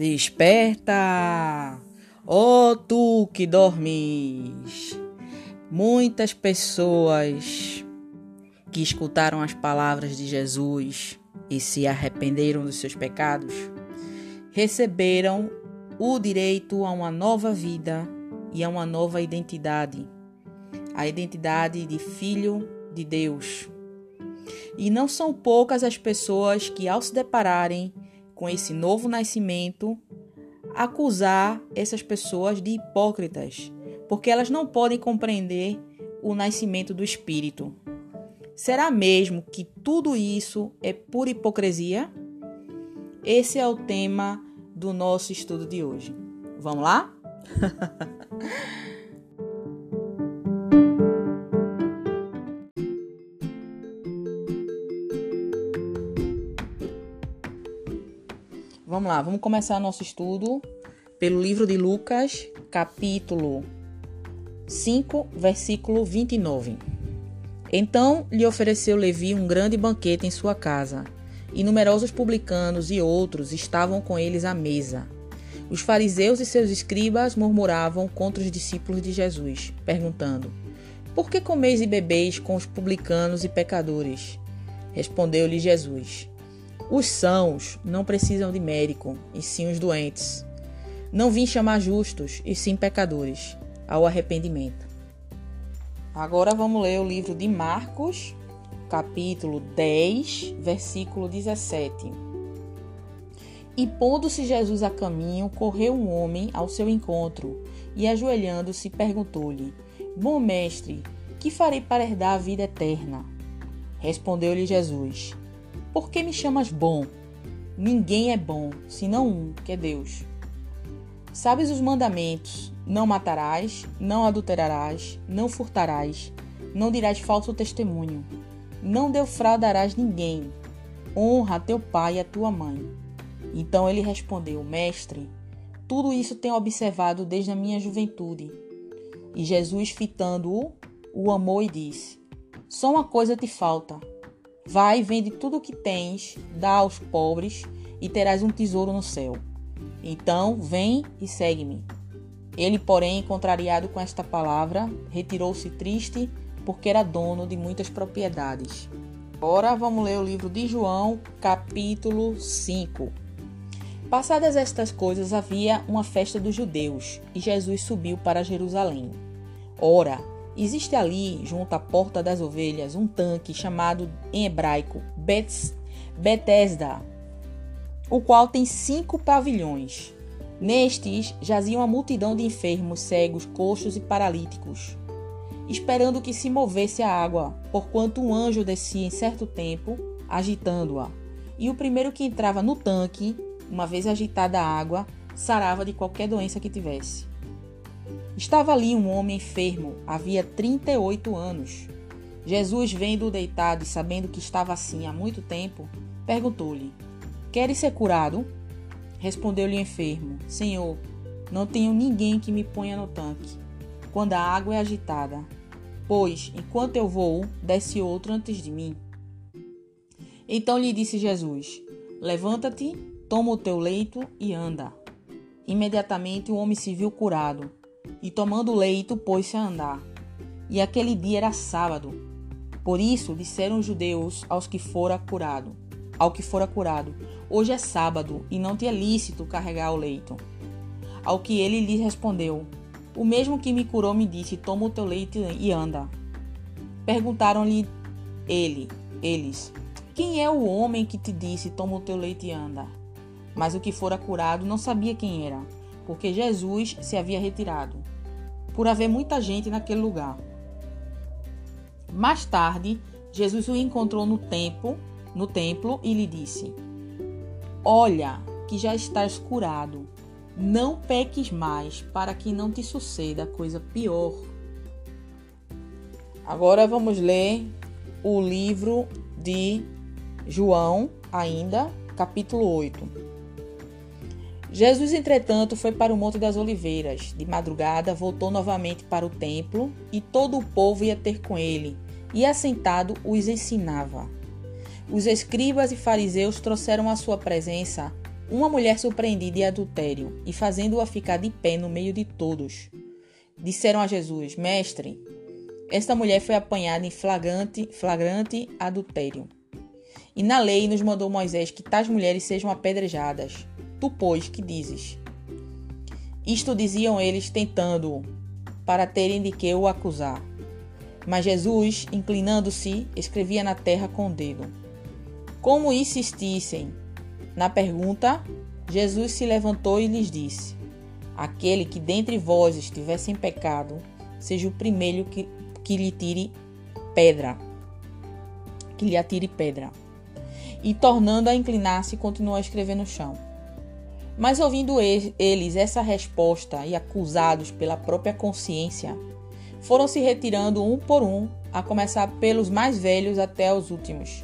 Desperta, ó oh, tu que dormes. Muitas pessoas que escutaram as palavras de Jesus e se arrependeram dos seus pecados receberam o direito a uma nova vida e a uma nova identidade, a identidade de filho de Deus. E não são poucas as pessoas que, ao se depararem com esse novo nascimento, acusar essas pessoas de hipócritas, porque elas não podem compreender o nascimento do espírito. Será mesmo que tudo isso é pura hipocrisia? Esse é o tema do nosso estudo de hoje. Vamos lá? Vamos lá, vamos começar nosso estudo pelo livro de Lucas, capítulo 5, versículo 29. Então lhe ofereceu Levi um grande banquete em sua casa, e numerosos publicanos e outros estavam com eles à mesa. Os fariseus e seus escribas murmuravam contra os discípulos de Jesus, perguntando: Por que comeis e bebeis com os publicanos e pecadores? Respondeu-lhe Jesus: os sãos não precisam de médico, e sim os doentes. Não vim chamar justos, e sim pecadores, ao arrependimento. Agora vamos ler o livro de Marcos, capítulo 10, versículo 17. E pondo-se Jesus a caminho, correu um homem ao seu encontro, e ajoelhando-se, perguntou-lhe: Bom mestre, que farei para herdar a vida eterna? Respondeu-lhe Jesus: por que me chamas bom? Ninguém é bom, senão um, que é Deus. Sabes os mandamentos: não matarás, não adulterarás, não furtarás, não dirás falso testemunho, não defraudarás ninguém, honra a teu pai e a tua mãe. Então ele respondeu: Mestre, tudo isso tenho observado desde a minha juventude. E Jesus, fitando-o, o amou e disse: Só uma coisa te falta Vai, vende tudo o que tens, dá aos pobres e terás um tesouro no céu. Então, vem e segue-me. Ele, porém, contrariado com esta palavra, retirou-se triste, porque era dono de muitas propriedades. Agora vamos ler o livro de João, capítulo 5. Passadas estas coisas, havia uma festa dos judeus, e Jesus subiu para Jerusalém. Ora, Existe ali, junto à Porta das Ovelhas, um tanque chamado em hebraico Bethesda, o qual tem cinco pavilhões. Nestes jazia uma multidão de enfermos, cegos, coxos e paralíticos, esperando que se movesse a água, porquanto um anjo descia em certo tempo, agitando-a. E o primeiro que entrava no tanque, uma vez agitada a água, sarava de qualquer doença que tivesse. Estava ali um homem enfermo, havia 38 anos. Jesus, vendo-o deitado e sabendo que estava assim há muito tempo, perguntou-lhe: Queres ser curado? Respondeu-lhe o enfermo: Senhor, não tenho ninguém que me ponha no tanque quando a água é agitada, pois, enquanto eu vou, desce outro antes de mim. Então lhe disse Jesus: Levanta-te, toma o teu leito e anda. Imediatamente o homem se viu curado e tomando leito, pôs-se a andar. E aquele dia era sábado. Por isso disseram os judeus aos que fora curado, ao que fora curado: Hoje é sábado e não te é lícito carregar o leito. Ao que ele lhe respondeu: O mesmo que me curou me disse: Toma o teu leito e anda. Perguntaram-lhe ele, eles: Quem é o homem que te disse: Toma o teu leito e anda? Mas o que fora curado não sabia quem era porque Jesus se havia retirado, por haver muita gente naquele lugar. Mais tarde, Jesus o encontrou no templo, no templo e lhe disse: Olha, que já estás curado. Não peques mais, para que não te suceda coisa pior. Agora vamos ler o livro de João, ainda, capítulo 8. Jesus, entretanto, foi para o Monte das Oliveiras. De madrugada, voltou novamente para o templo e todo o povo ia ter com ele, e assentado os ensinava. Os escribas e fariseus trouxeram à sua presença uma mulher surpreendida em adultério e fazendo-a ficar de pé no meio de todos. Disseram a Jesus: Mestre, esta mulher foi apanhada em flagrante, flagrante adultério. E na lei nos mandou Moisés que tais mulheres sejam apedrejadas. Tu, pois, que dizes? Isto diziam eles, tentando-o, para terem de que o acusar. Mas Jesus, inclinando-se, escrevia na terra com o dedo. Como insistissem na pergunta, Jesus se levantou e lhes disse: Aquele que dentre vós estiver sem pecado, seja o primeiro que, que lhe tire pedra. Que lhe atire pedra. E tornando a inclinar-se, continuou a escrever no chão. Mas ouvindo eles essa resposta e acusados pela própria consciência, foram se retirando um por um, a começar pelos mais velhos até os últimos,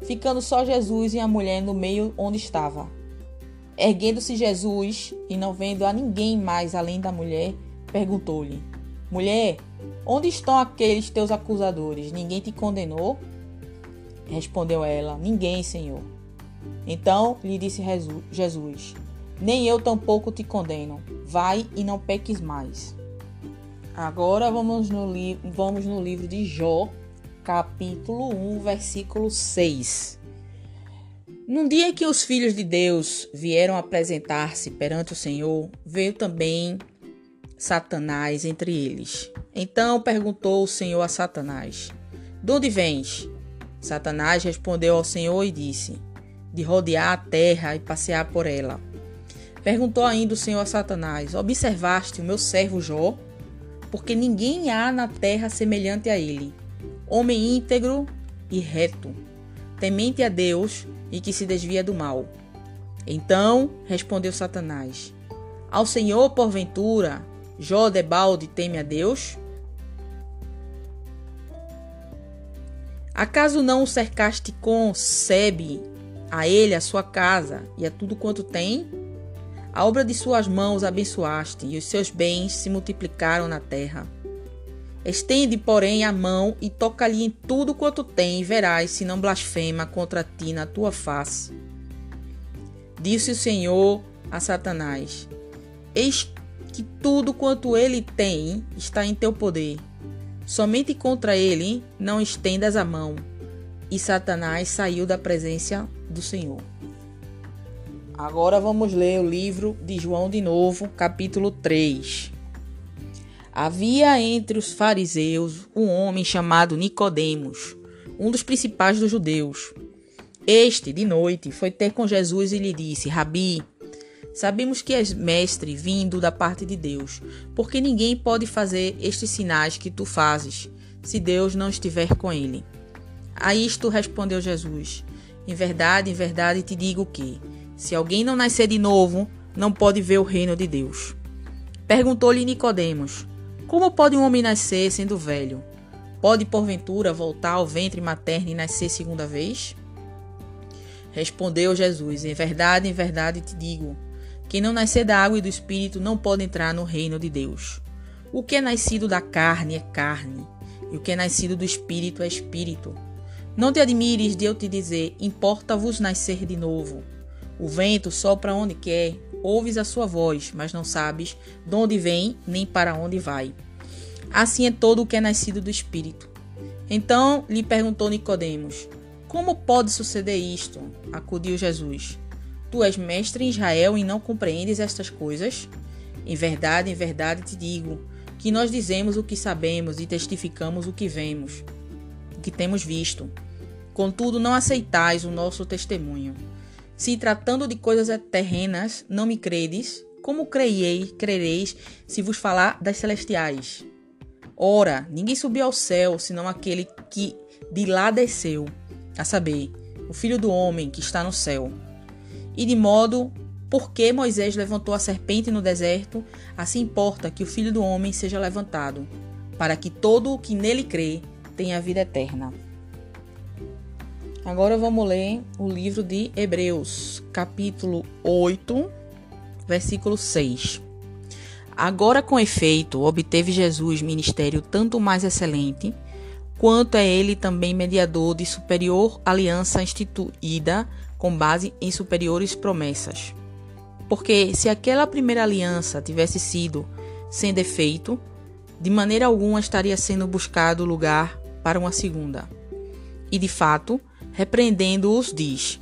ficando só Jesus e a mulher no meio onde estava. Erguendo-se Jesus e não vendo a ninguém mais além da mulher, perguntou-lhe: Mulher, onde estão aqueles teus acusadores? Ninguém te condenou? Respondeu ela: Ninguém, Senhor. Então lhe disse Jesus: Nem eu tampouco te condeno. Vai e não peques mais. Agora vamos no, vamos no livro de Jó, capítulo 1, versículo 6. Num dia que os filhos de Deus vieram apresentar-se perante o Senhor, veio também Satanás entre eles. Então perguntou o Senhor a Satanás: De onde vens? Satanás respondeu ao Senhor e disse: De rodear a terra e passear por ela. Perguntou ainda o Senhor a Satanás: Observaste o meu servo Jó? Porque ninguém há na terra semelhante a ele, homem íntegro e reto, temente a Deus e que se desvia do mal. Então respondeu Satanás: Ao Senhor, porventura, Jó de balde teme a Deus? Acaso não o cercaste com sebe a ele, a sua casa e a tudo quanto tem? A obra de suas mãos abençoaste, e os seus bens se multiplicaram na terra. Estende, porém, a mão e toca-lhe em tudo quanto tem, e verás se não blasfema contra ti na tua face. Disse o Senhor a Satanás: Eis que tudo quanto ele tem está em teu poder Somente contra ele não estendas a mão. E Satanás saiu da presença do Senhor. Agora vamos ler o livro de João de novo, capítulo 3. Havia entre os fariseus um homem chamado Nicodemos, um dos principais dos judeus. Este, de noite, foi ter com Jesus e lhe disse: Rabi, Sabemos que és mestre vindo da parte de Deus, porque ninguém pode fazer estes sinais que tu fazes, se Deus não estiver com ele. A isto respondeu Jesus: Em verdade, em verdade te digo que, se alguém não nascer de novo, não pode ver o reino de Deus. Perguntou-lhe Nicodemos: Como pode um homem nascer sendo velho? Pode porventura voltar ao ventre materno e nascer segunda vez? Respondeu Jesus: Em verdade, em verdade te digo, quem não nascer da água e do espírito não pode entrar no reino de Deus. O que é nascido da carne é carne, e o que é nascido do espírito é espírito. Não te admires de eu te dizer: importa-vos nascer de novo. O vento sopra onde quer, ouves a sua voz, mas não sabes de onde vem nem para onde vai. Assim é todo o que é nascido do espírito. Então lhe perguntou Nicodemos: Como pode suceder isto? Acudiu Jesus. Tu és mestre em Israel e não compreendes estas coisas? Em verdade, em verdade te digo que nós dizemos o que sabemos e testificamos o que vemos, o que temos visto. Contudo, não aceitais o nosso testemunho. Se tratando de coisas terrenas, não me credes, como creiei, crereis se vos falar das celestiais? Ora, ninguém subiu ao céu senão aquele que de lá desceu, a saber, o Filho do homem que está no céu e de modo porque Moisés levantou a serpente no deserto, assim importa que o Filho do Homem seja levantado, para que todo o que nele crê tenha vida eterna. Agora vamos ler o livro de Hebreus, capítulo 8, versículo 6. Agora, com efeito, obteve Jesus ministério tanto mais excelente, quanto é ele também mediador de superior aliança instituída com base em superiores promessas. Porque se aquela primeira aliança tivesse sido sem defeito, de maneira alguma estaria sendo buscado lugar para uma segunda. E de fato, repreendendo-os, diz: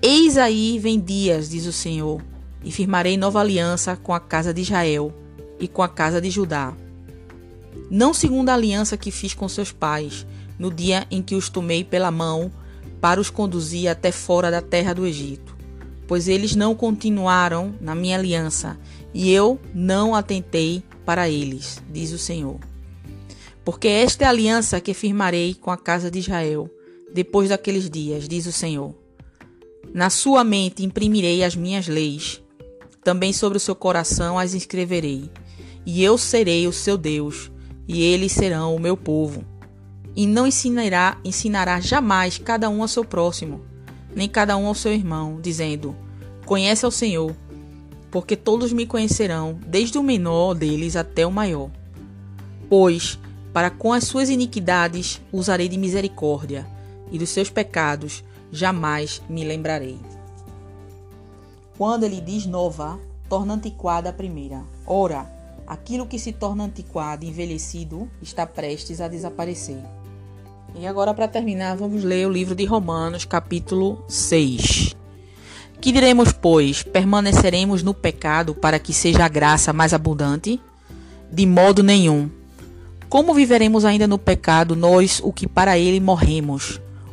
Eis aí vem dias, diz o Senhor, e firmarei nova aliança com a casa de Israel e com a casa de Judá. Não segundo a aliança que fiz com seus pais, no dia em que os tomei pela mão para os conduzir até fora da terra do Egito pois eles não continuaram na minha aliança, e eu não atentei para eles, diz o Senhor. Porque esta é a aliança que firmarei com a casa de Israel, depois daqueles dias, diz o Senhor. Na sua mente imprimirei as minhas leis, também sobre o seu coração as escreverei, e eu serei o seu Deus, e eles serão o meu povo. E não ensinará, ensinará jamais cada um ao seu próximo nem cada um ao seu irmão, dizendo: Conhece ao Senhor, porque todos me conhecerão, desde o menor deles até o maior. Pois, para com as suas iniquidades usarei de misericórdia, e dos seus pecados jamais me lembrarei. Quando ele diz nova, torna antiquada a primeira. Ora, aquilo que se torna antiquado e envelhecido está prestes a desaparecer. E agora, para terminar, vamos ler o livro de Romanos, capítulo 6. Que diremos, pois? Permaneceremos no pecado para que seja a graça mais abundante? De modo nenhum. Como viveremos ainda no pecado, nós, o que para ele morremos?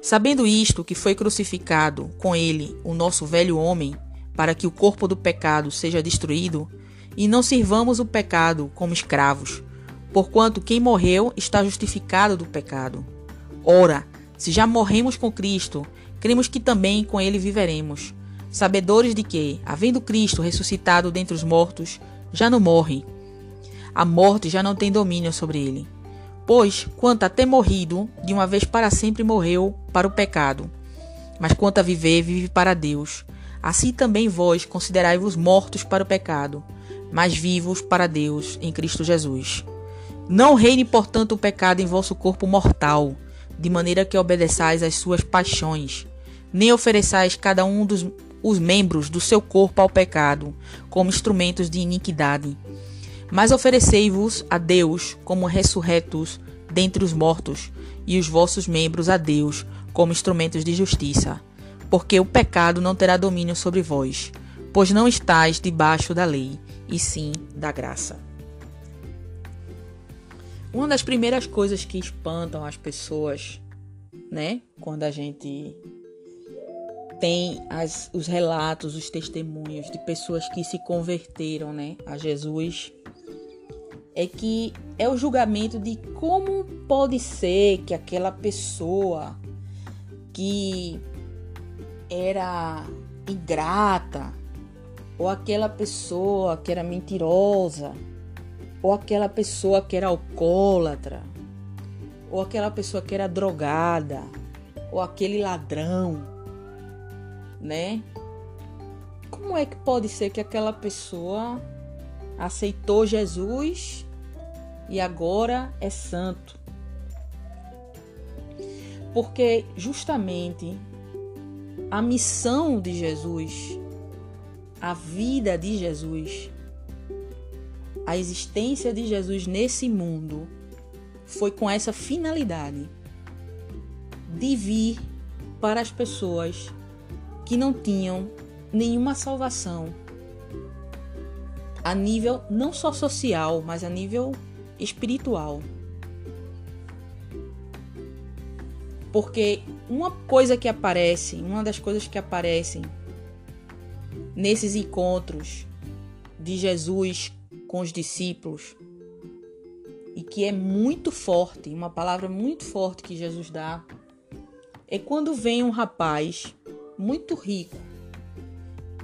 Sabendo isto, que foi crucificado com Ele o nosso velho homem, para que o corpo do pecado seja destruído, e não sirvamos o pecado como escravos, porquanto quem morreu está justificado do pecado. Ora, se já morremos com Cristo, cremos que também com ele viveremos, sabedores de que, havendo Cristo ressuscitado dentre os mortos, já não morre. A morte já não tem domínio sobre ele. Pois, quanto a ter morrido, de uma vez para sempre morreu para o pecado. Mas quanto a viver, vive para Deus. Assim também vós considerai-vos mortos para o pecado, mas vivos para Deus em Cristo Jesus. Não reine, portanto, o pecado em vosso corpo mortal, de maneira que obedeçais às suas paixões, nem ofereçais cada um dos os membros do seu corpo ao pecado, como instrumentos de iniquidade. Mas oferecei-vos a Deus como ressurretos dentre os mortos, e os vossos membros a Deus como instrumentos de justiça. Porque o pecado não terá domínio sobre vós, pois não estáis debaixo da lei, e sim da graça. Uma das primeiras coisas que espantam as pessoas, né, quando a gente tem as, os relatos, os testemunhos de pessoas que se converteram, né, a Jesus, é que é o julgamento de como pode ser que aquela pessoa que era ingrata ou aquela pessoa que era mentirosa ou aquela pessoa que era alcoólatra, ou aquela pessoa que era drogada, ou aquele ladrão, né? Como é que pode ser que aquela pessoa aceitou Jesus e agora é santo? Porque justamente a missão de Jesus, a vida de Jesus, a existência de Jesus nesse mundo foi com essa finalidade de vir para as pessoas que não tinham nenhuma salvação a nível não só social, mas a nível espiritual. Porque uma coisa que aparece, uma das coisas que aparecem nesses encontros de Jesus com os discípulos e que é muito forte, uma palavra muito forte que Jesus dá, é quando vem um rapaz muito rico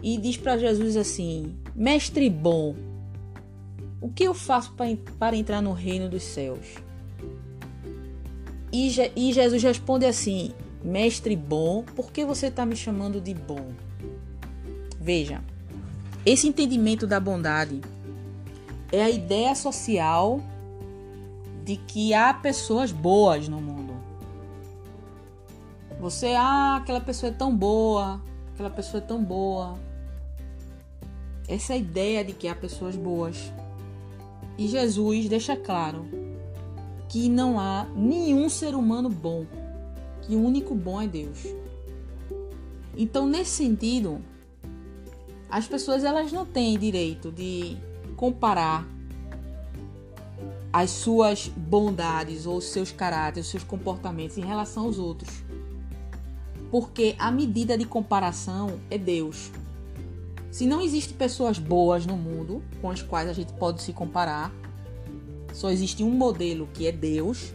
e diz para Jesus assim: Mestre bom, o que eu faço para entrar no reino dos céus? E, Jesus responde assim: Mestre bom, por que você está me chamando de bom? Veja, esse entendimento da bondade é a ideia social de que há pessoas boas no mundo. Você, ah, aquela pessoa é tão boa, aquela pessoa é tão boa. Essa é ideia de que há pessoas boas. E Jesus deixa claro que não há nenhum ser humano bom, que o único bom é Deus. Então, nesse sentido, as pessoas elas não têm direito de comparar as suas bondades ou os seus caráteres, seus comportamentos em relação aos outros. Porque a medida de comparação é Deus. Se não existem pessoas boas no mundo com as quais a gente pode se comparar, só existe um modelo que é Deus,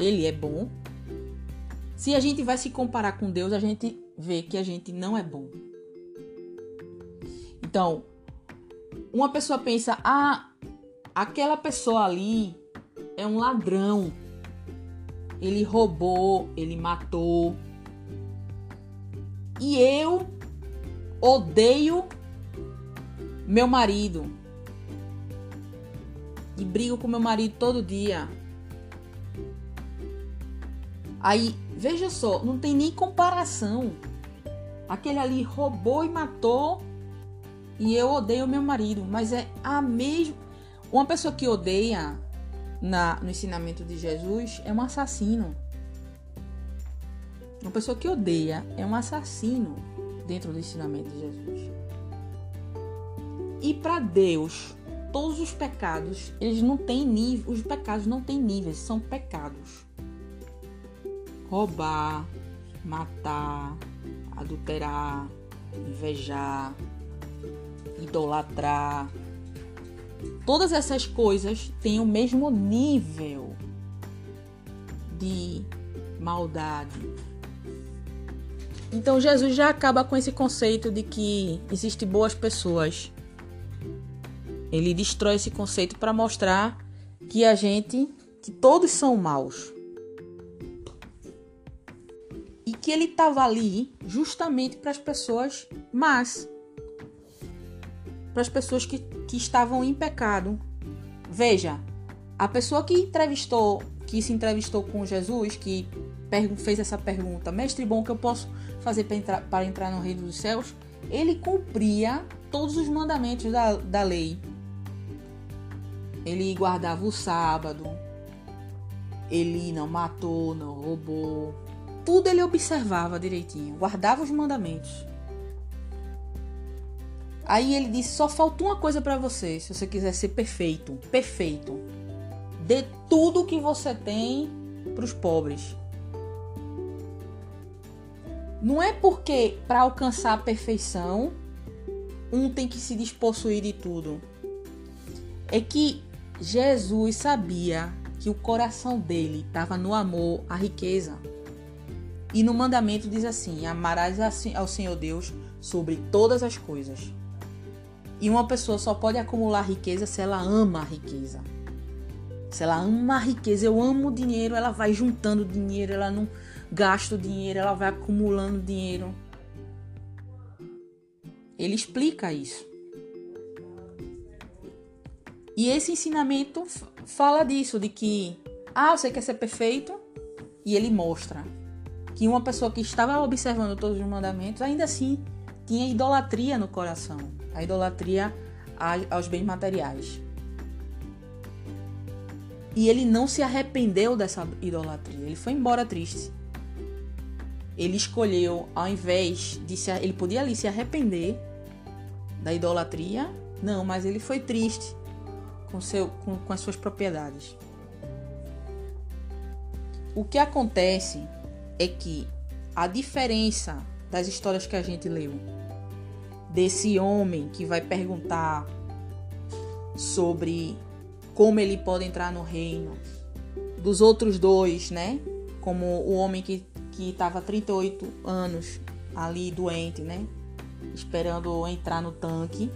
ele é bom. Se a gente vai se comparar com Deus, a gente vê que a gente não é bom. Então, uma pessoa pensa: ah, aquela pessoa ali é um ladrão. Ele roubou, ele matou. E eu odeio meu marido. E brigo com meu marido todo dia. Aí, veja só, não tem nem comparação. Aquele ali roubou e matou. E eu odeio meu marido. Mas é a mesma. Uma pessoa que odeia na, no ensinamento de Jesus é um assassino. Uma pessoa que odeia é um assassino dentro do ensinamento de Jesus. E para Deus, todos os pecados, eles não têm nível, os pecados não têm níveis, são pecados. Roubar, matar, adulterar, invejar, idolatrar, Todas essas coisas têm o mesmo nível de maldade. Então Jesus já acaba com esse conceito de que existem boas pessoas. Ele destrói esse conceito para mostrar que a gente, que todos são maus. E que ele estava ali justamente para as pessoas más para as pessoas que, que estavam em pecado. Veja, a pessoa que entrevistou, que se entrevistou com Jesus, que fez essa pergunta, mestre bom, que eu posso fazer para entrar, para entrar no reino dos céus? Ele cumpria todos os mandamentos da, da lei. Ele guardava o sábado, ele não matou, não roubou. Tudo ele observava direitinho, guardava os mandamentos. Aí ele disse: só falta uma coisa para você, se você quiser ser perfeito, perfeito. Dê tudo que você tem para os pobres. Não é porque para alcançar a perfeição um tem que se despossuir de tudo. É que Jesus sabia que o coração dele estava no amor à riqueza. E no mandamento diz assim: Amarás ao Senhor Deus sobre todas as coisas. E uma pessoa só pode acumular riqueza se ela ama a riqueza. Se ela ama a riqueza, eu amo o dinheiro, ela vai juntando dinheiro, ela não gasta o dinheiro, ela vai acumulando dinheiro. Ele explica isso. E esse ensinamento fala disso, de que, ah, você quer ser perfeito? E ele mostra que uma pessoa que estava observando todos os mandamentos, ainda assim tinha idolatria no coração a idolatria aos bens materiais. E ele não se arrependeu dessa idolatria, ele foi embora triste. Ele escolheu, ao invés de se. Ele podia ali se arrepender da idolatria, não, mas ele foi triste com, seu, com, com as suas propriedades. O que acontece é que a diferença das histórias que a gente leu desse homem que vai perguntar sobre como ele pode entrar no reino, dos outros dois, né? Como o homem que que estava 38 anos ali doente, né? esperando entrar no tanque.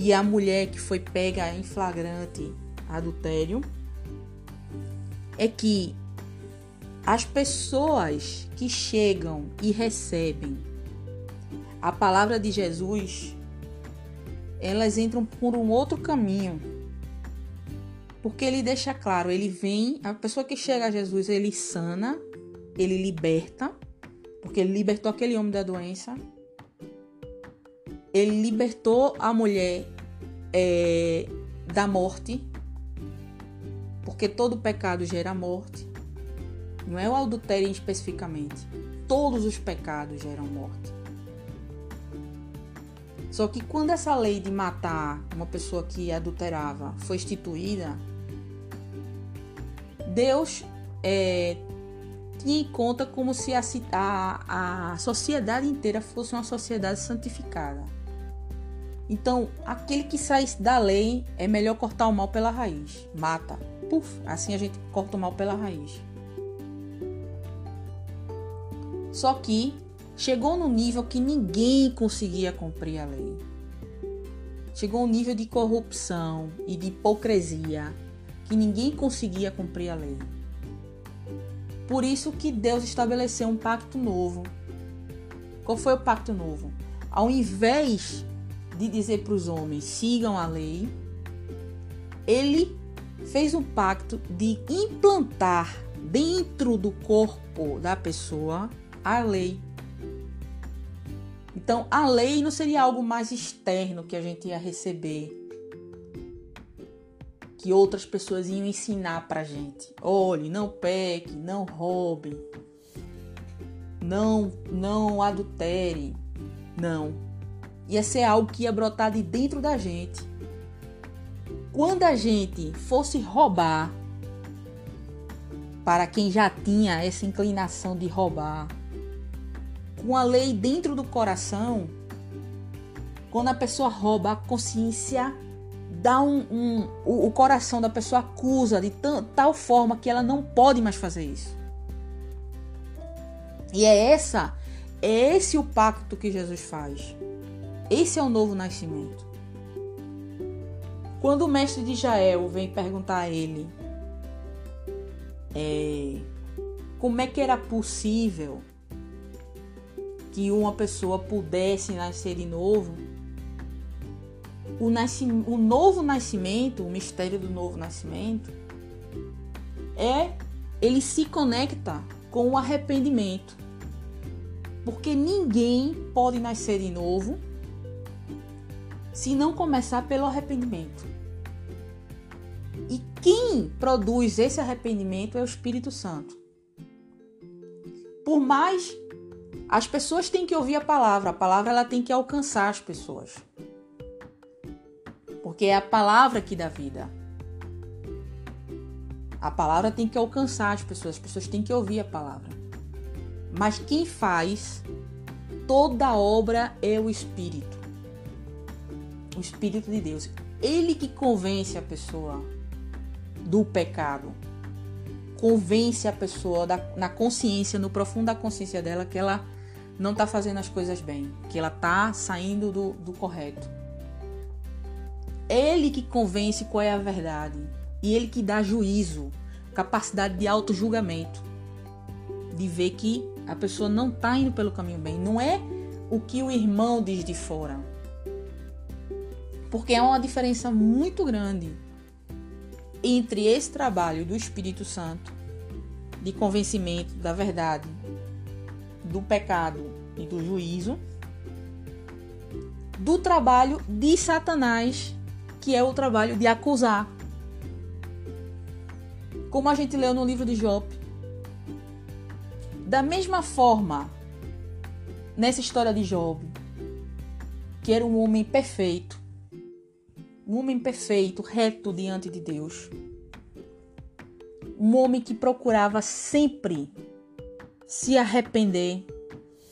E a mulher que foi pega em flagrante adultério é que as pessoas que chegam e recebem a palavra de Jesus, elas entram por um outro caminho. Porque ele deixa claro, ele vem, a pessoa que chega a Jesus, ele sana, ele liberta, porque ele libertou aquele homem da doença. Ele libertou a mulher é, da morte, porque todo pecado gera morte. Não é o adultério especificamente. Todos os pecados geram morte. Só que quando essa lei de matar uma pessoa que adulterava foi instituída, Deus é, tinha em conta como se a, a, a sociedade inteira fosse uma sociedade santificada. Então, aquele que sai da lei é melhor cortar o mal pela raiz. Mata. Puf, assim a gente corta o mal pela raiz. Só que chegou no nível que ninguém conseguia cumprir a lei. Chegou um nível de corrupção e de hipocrisia que ninguém conseguia cumprir a lei. Por isso que Deus estabeleceu um pacto novo. Qual foi o pacto novo? Ao invés de dizer para os homens sigam a lei, ele fez um pacto de implantar dentro do corpo da pessoa a lei. Então, a lei não seria algo mais externo que a gente ia receber, que outras pessoas iam ensinar pra gente. Olhe, não peque, não roube, não, não adultere. Não. Ia ser algo que ia brotar de dentro da gente. Quando a gente fosse roubar, para quem já tinha essa inclinação de roubar, com a lei dentro do coração, quando a pessoa rouba, a consciência dá um, um o, o, coração da pessoa acusa de tal forma que ela não pode mais fazer isso. E é essa, é esse o pacto que Jesus faz. Esse é o novo nascimento. Quando o mestre de Israel vem perguntar a ele é, como é que era possível que uma pessoa pudesse nascer de novo, o, o novo nascimento, o mistério do novo nascimento, é ele se conecta com o arrependimento. Porque ninguém pode nascer de novo se não começar pelo arrependimento. E quem produz esse arrependimento é o Espírito Santo. Por mais as pessoas têm que ouvir a palavra, a palavra ela tem que alcançar as pessoas porque é a palavra que dá vida. A palavra tem que alcançar as pessoas, as pessoas têm que ouvir a palavra. Mas quem faz toda obra é o Espírito. O Espírito de Deus. Ele que convence a pessoa do pecado. Convence a pessoa da, na consciência, no profundo da consciência dela, que ela não está fazendo as coisas bem, que ela está saindo do, do correto. Ele que convence qual é a verdade. E ele que dá juízo, capacidade de auto-julgamento. De ver que a pessoa não está indo pelo caminho bem. Não é o que o irmão diz de fora. Porque há uma diferença muito grande entre esse trabalho do Espírito Santo de convencimento da verdade, do pecado e do juízo, do trabalho de Satanás que é o trabalho de acusar. Como a gente leu no livro de Job. Da mesma forma, nessa história de Job, que era um homem perfeito, um homem perfeito, reto diante de Deus, um homem que procurava sempre se arrepender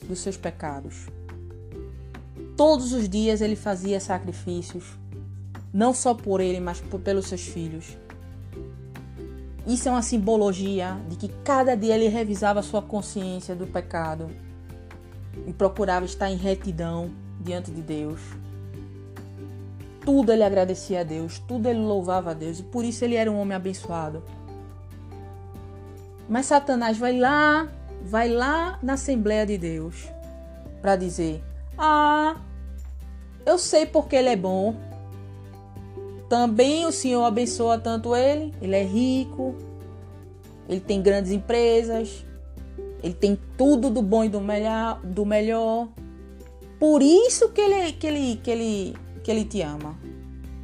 dos seus pecados. Todos os dias ele fazia sacrifícios, não só por ele, mas por, pelos seus filhos. Isso é uma simbologia de que cada dia ele revisava sua consciência do pecado. e procurava estar em retidão diante de Deus. Tudo ele agradecia a Deus, tudo ele louvava a Deus e por isso ele era um homem abençoado. Mas Satanás vai lá, vai lá na Assembleia de Deus para dizer: Ah, eu sei porque ele é bom. Também o Senhor abençoa tanto ele, ele é rico, ele tem grandes empresas, ele tem tudo do bom e do melhor, do melhor. Por isso que ele, que ele, que ele, que ele te ama.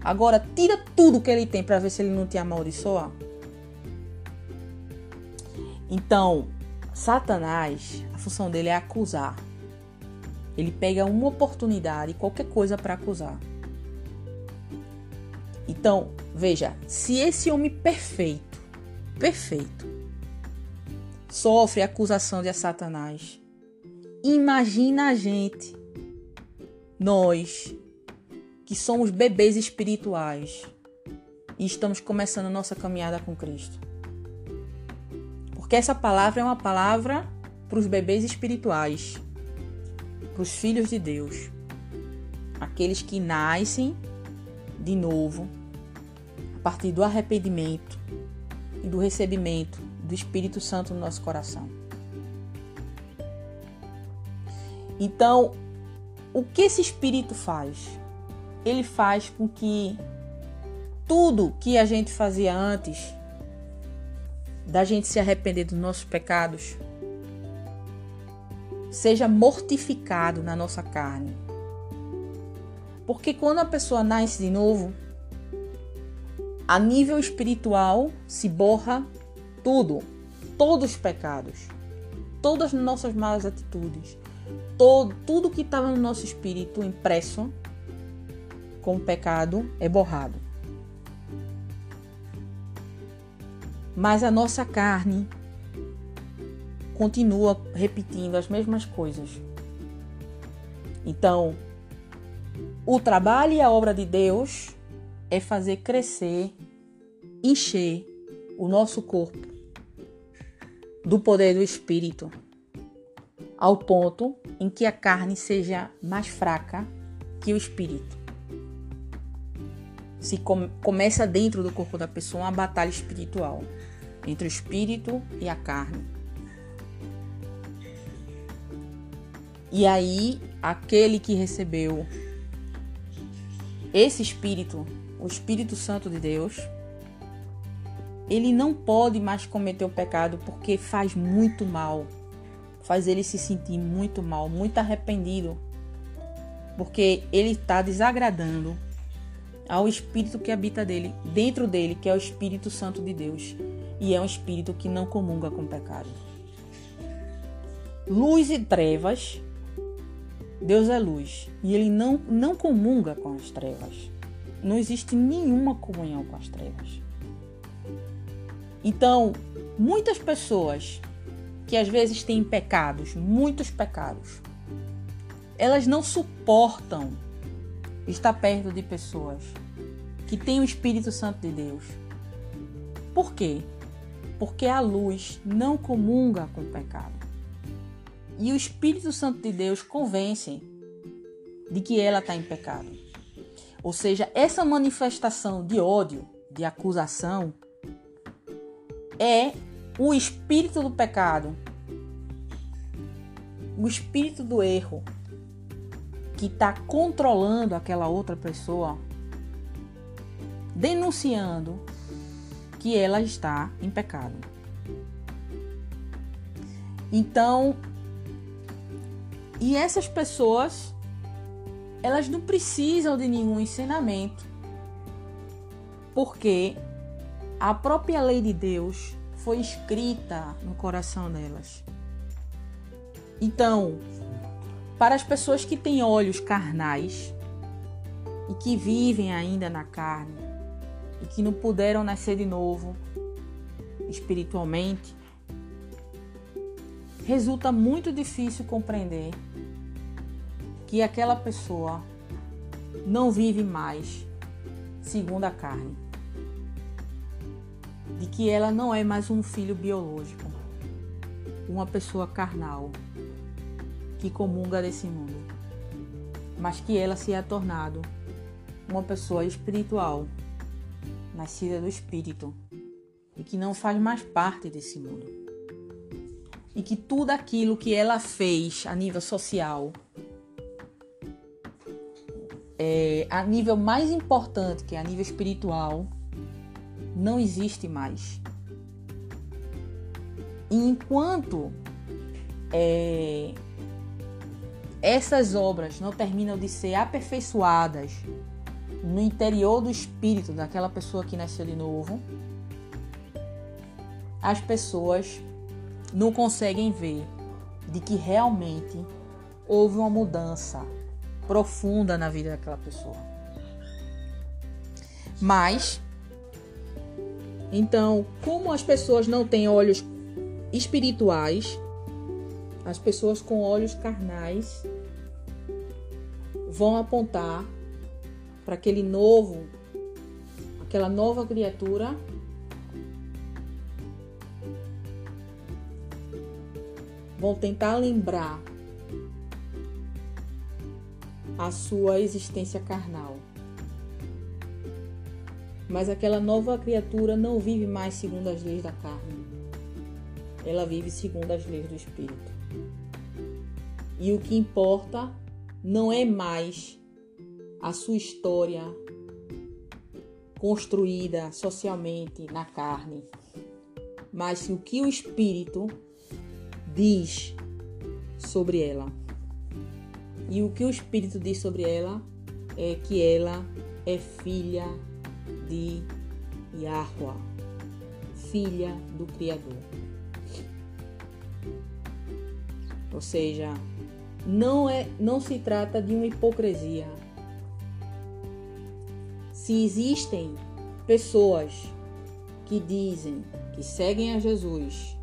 Agora tira tudo que ele tem para ver se ele não te amaldiçoa. Então, Satanás, a função dele é acusar. Ele pega uma oportunidade, qualquer coisa para acusar. Então, veja, se esse homem perfeito, perfeito, sofre acusação de Satanás, imagina a gente, nós, que somos bebês espirituais e estamos começando a nossa caminhada com Cristo. Porque essa palavra é uma palavra para os bebês espirituais, para os filhos de Deus, aqueles que nascem de novo a partir do arrependimento e do recebimento do Espírito Santo no nosso coração. Então, o que esse Espírito faz? Ele faz com que tudo que a gente fazia antes da gente se arrepender dos nossos pecados seja mortificado na nossa carne. Porque quando a pessoa nasce de novo, a nível espiritual se borra tudo, todos os pecados, todas as nossas malas atitudes, todo, tudo que estava no nosso espírito impresso com o pecado é borrado. Mas a nossa carne continua repetindo as mesmas coisas. Então, o trabalho e a obra de Deus é fazer crescer, encher o nosso corpo do poder do Espírito, ao ponto em que a carne seja mais fraca que o Espírito. Se come, começa dentro do corpo da pessoa uma batalha espiritual entre o Espírito e a carne. E aí, aquele que recebeu esse Espírito, o Espírito Santo de Deus, ele não pode mais cometer o pecado porque faz muito mal. Faz ele se sentir muito mal, muito arrependido. Porque ele está desagradando ao Espírito que habita dele, dentro dele, que é o Espírito Santo de Deus. E é um espírito que não comunga com pecado. Luz e trevas. Deus é luz. E ele não, não comunga com as trevas. Não existe nenhuma comunhão com as trevas. Então, muitas pessoas que às vezes têm pecados, muitos pecados, elas não suportam estar perto de pessoas que têm o Espírito Santo de Deus. Por quê? Porque a luz não comunga com o pecado. E o Espírito Santo de Deus convence de que ela está em pecado. Ou seja, essa manifestação de ódio, de acusação, é o espírito do pecado, o espírito do erro que está controlando aquela outra pessoa, denunciando que ela está em pecado. Então, e essas pessoas, elas não precisam de nenhum ensinamento, porque a própria lei de Deus foi escrita no coração delas. Então, para as pessoas que têm olhos carnais e que vivem ainda na carne e que não puderam nascer de novo espiritualmente, resulta muito difícil compreender que aquela pessoa não vive mais segundo a carne de que ela não é mais um filho biológico, uma pessoa carnal, que comunga desse mundo, mas que ela se é tornado uma pessoa espiritual, nascida do Espírito, e que não faz mais parte desse mundo. E que tudo aquilo que ela fez a nível social, é, a nível mais importante, que é a nível espiritual, não existe mais. E enquanto é, essas obras não terminam de ser aperfeiçoadas no interior do espírito daquela pessoa que nasceu de novo, as pessoas não conseguem ver de que realmente houve uma mudança profunda na vida daquela pessoa. Mas, então, como as pessoas não têm olhos espirituais, as pessoas com olhos carnais vão apontar para aquele novo, aquela nova criatura vão tentar lembrar a sua existência carnal. Mas aquela nova criatura não vive mais segundo as leis da carne. Ela vive segundo as leis do espírito. E o que importa não é mais a sua história construída socialmente na carne, mas o que o espírito diz sobre ela. E o que o Espírito diz sobre ela é que ela é filha de Yahweh, filha do Criador. Ou seja, não é, não se trata de uma hipocrisia. Se existem pessoas que dizem que seguem a Jesus,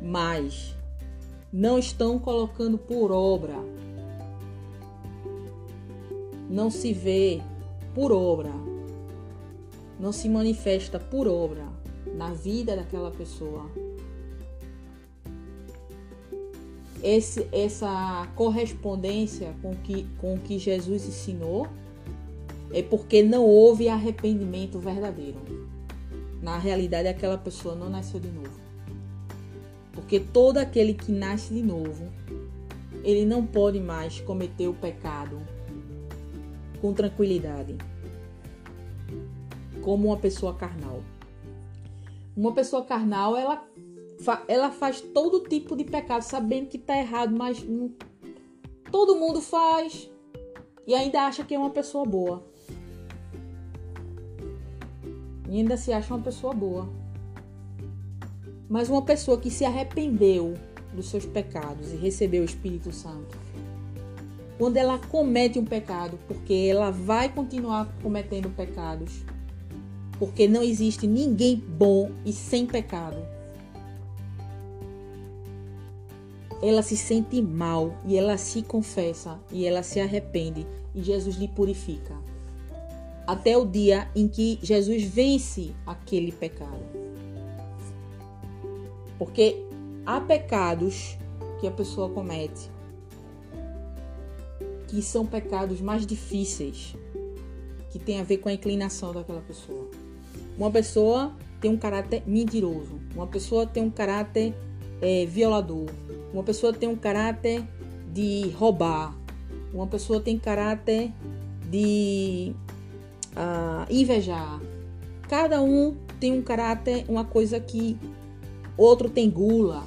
mas não estão colocando por obra. Não se vê por obra. Não se manifesta por obra na vida daquela pessoa. Esse, essa correspondência com que, com que Jesus ensinou é porque não houve arrependimento verdadeiro. Na realidade, aquela pessoa não nasceu de novo. Porque todo aquele que nasce de novo, ele não pode mais cometer o pecado com tranquilidade, como uma pessoa carnal. Uma pessoa carnal, ela, ela faz todo tipo de pecado sabendo que está errado, mas todo mundo faz e ainda acha que é uma pessoa boa. E ainda se acha uma pessoa boa. Mas uma pessoa que se arrependeu dos seus pecados e recebeu o Espírito Santo, quando ela comete um pecado, porque ela vai continuar cometendo pecados, porque não existe ninguém bom e sem pecado. Ela se sente mal e ela se confessa e ela se arrepende e Jesus lhe purifica. Até o dia em que Jesus vence aquele pecado. Porque há pecados que a pessoa comete que são pecados mais difíceis, que tem a ver com a inclinação daquela pessoa. Uma pessoa tem um caráter mentiroso, uma pessoa tem um caráter é, violador, uma pessoa tem um caráter de roubar, uma pessoa tem caráter de uh, invejar. Cada um tem um caráter, uma coisa que outro tem gula,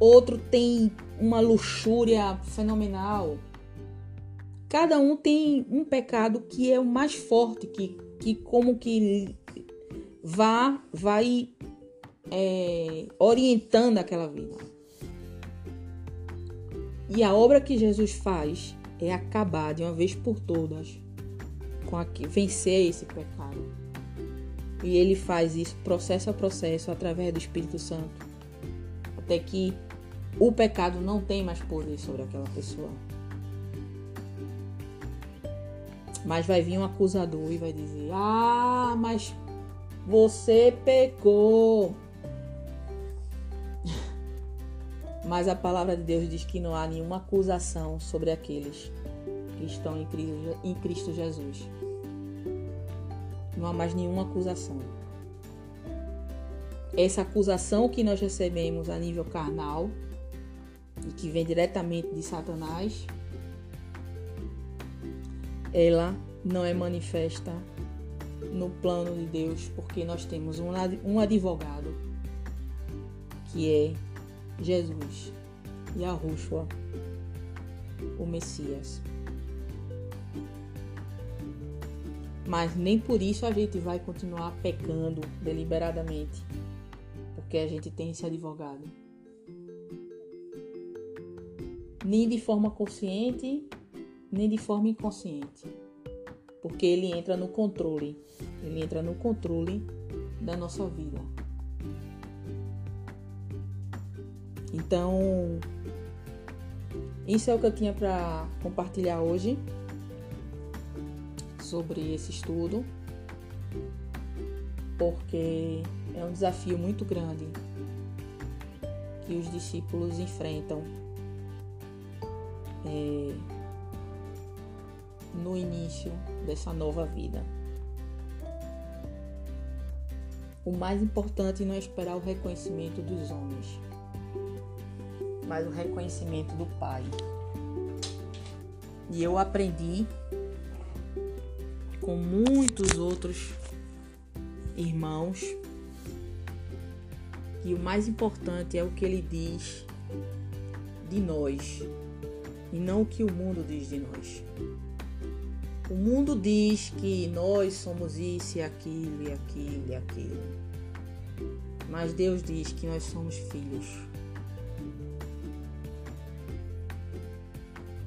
outro tem uma luxúria fenomenal. Cada um tem um pecado que é o mais forte, que, que como que vá, vai é, orientando aquela vida. E a obra que Jesus faz é acabar de uma vez por todas com vencer esse pecado. E ele faz isso processo a processo através do Espírito Santo, até que o pecado não tem mais poder sobre aquela pessoa. Mas vai vir um acusador e vai dizer: Ah, mas você pecou. Mas a palavra de Deus diz que não há nenhuma acusação sobre aqueles que estão em Cristo Jesus. Não há mais nenhuma acusação. Essa acusação que nós recebemos a nível carnal e que vem diretamente de Satanás, ela não é manifesta no plano de Deus, porque nós temos um advogado que é Jesus e a Rúshua, o Messias. Mas nem por isso a gente vai continuar pecando deliberadamente, porque a gente tem esse advogado. Nem de forma consciente, nem de forma inconsciente. Porque ele entra no controle. Ele entra no controle da nossa vida. Então, isso é o que eu tinha para compartilhar hoje sobre esse estudo, porque é um desafio muito grande que os discípulos enfrentam é, no início dessa nova vida. O mais importante não é esperar o reconhecimento dos homens, mas o reconhecimento do Pai. E eu aprendi com muitos outros irmãos que o mais importante é o que ele diz de nós e não o que o mundo diz de nós. O mundo diz que nós somos isso e aquilo e aquilo e aquilo. Mas Deus diz que nós somos filhos.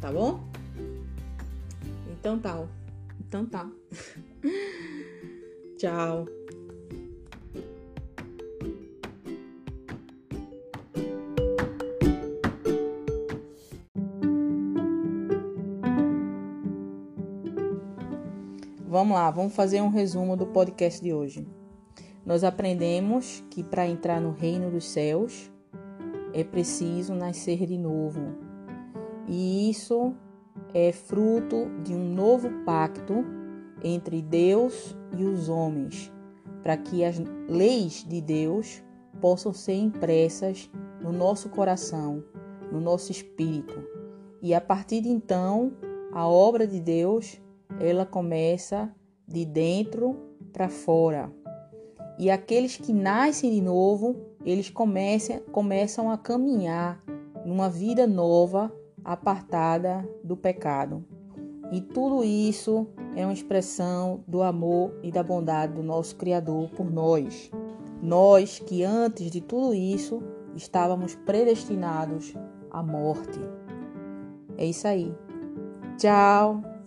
Tá bom? Então tá. Então tá. Tchau. Vamos lá, vamos fazer um resumo do podcast de hoje. Nós aprendemos que para entrar no reino dos céus é preciso nascer de novo. E isso é fruto de um novo pacto entre Deus e os homens, para que as leis de Deus possam ser impressas no nosso coração, no nosso espírito. E a partir de então, a obra de Deus ela começa de dentro para fora. E aqueles que nascem de novo, eles começam, começam a caminhar numa vida nova, apartada do pecado. E tudo isso é uma expressão do amor e da bondade do nosso Criador por nós. Nós que antes de tudo isso estávamos predestinados à morte. É isso aí. Tchau!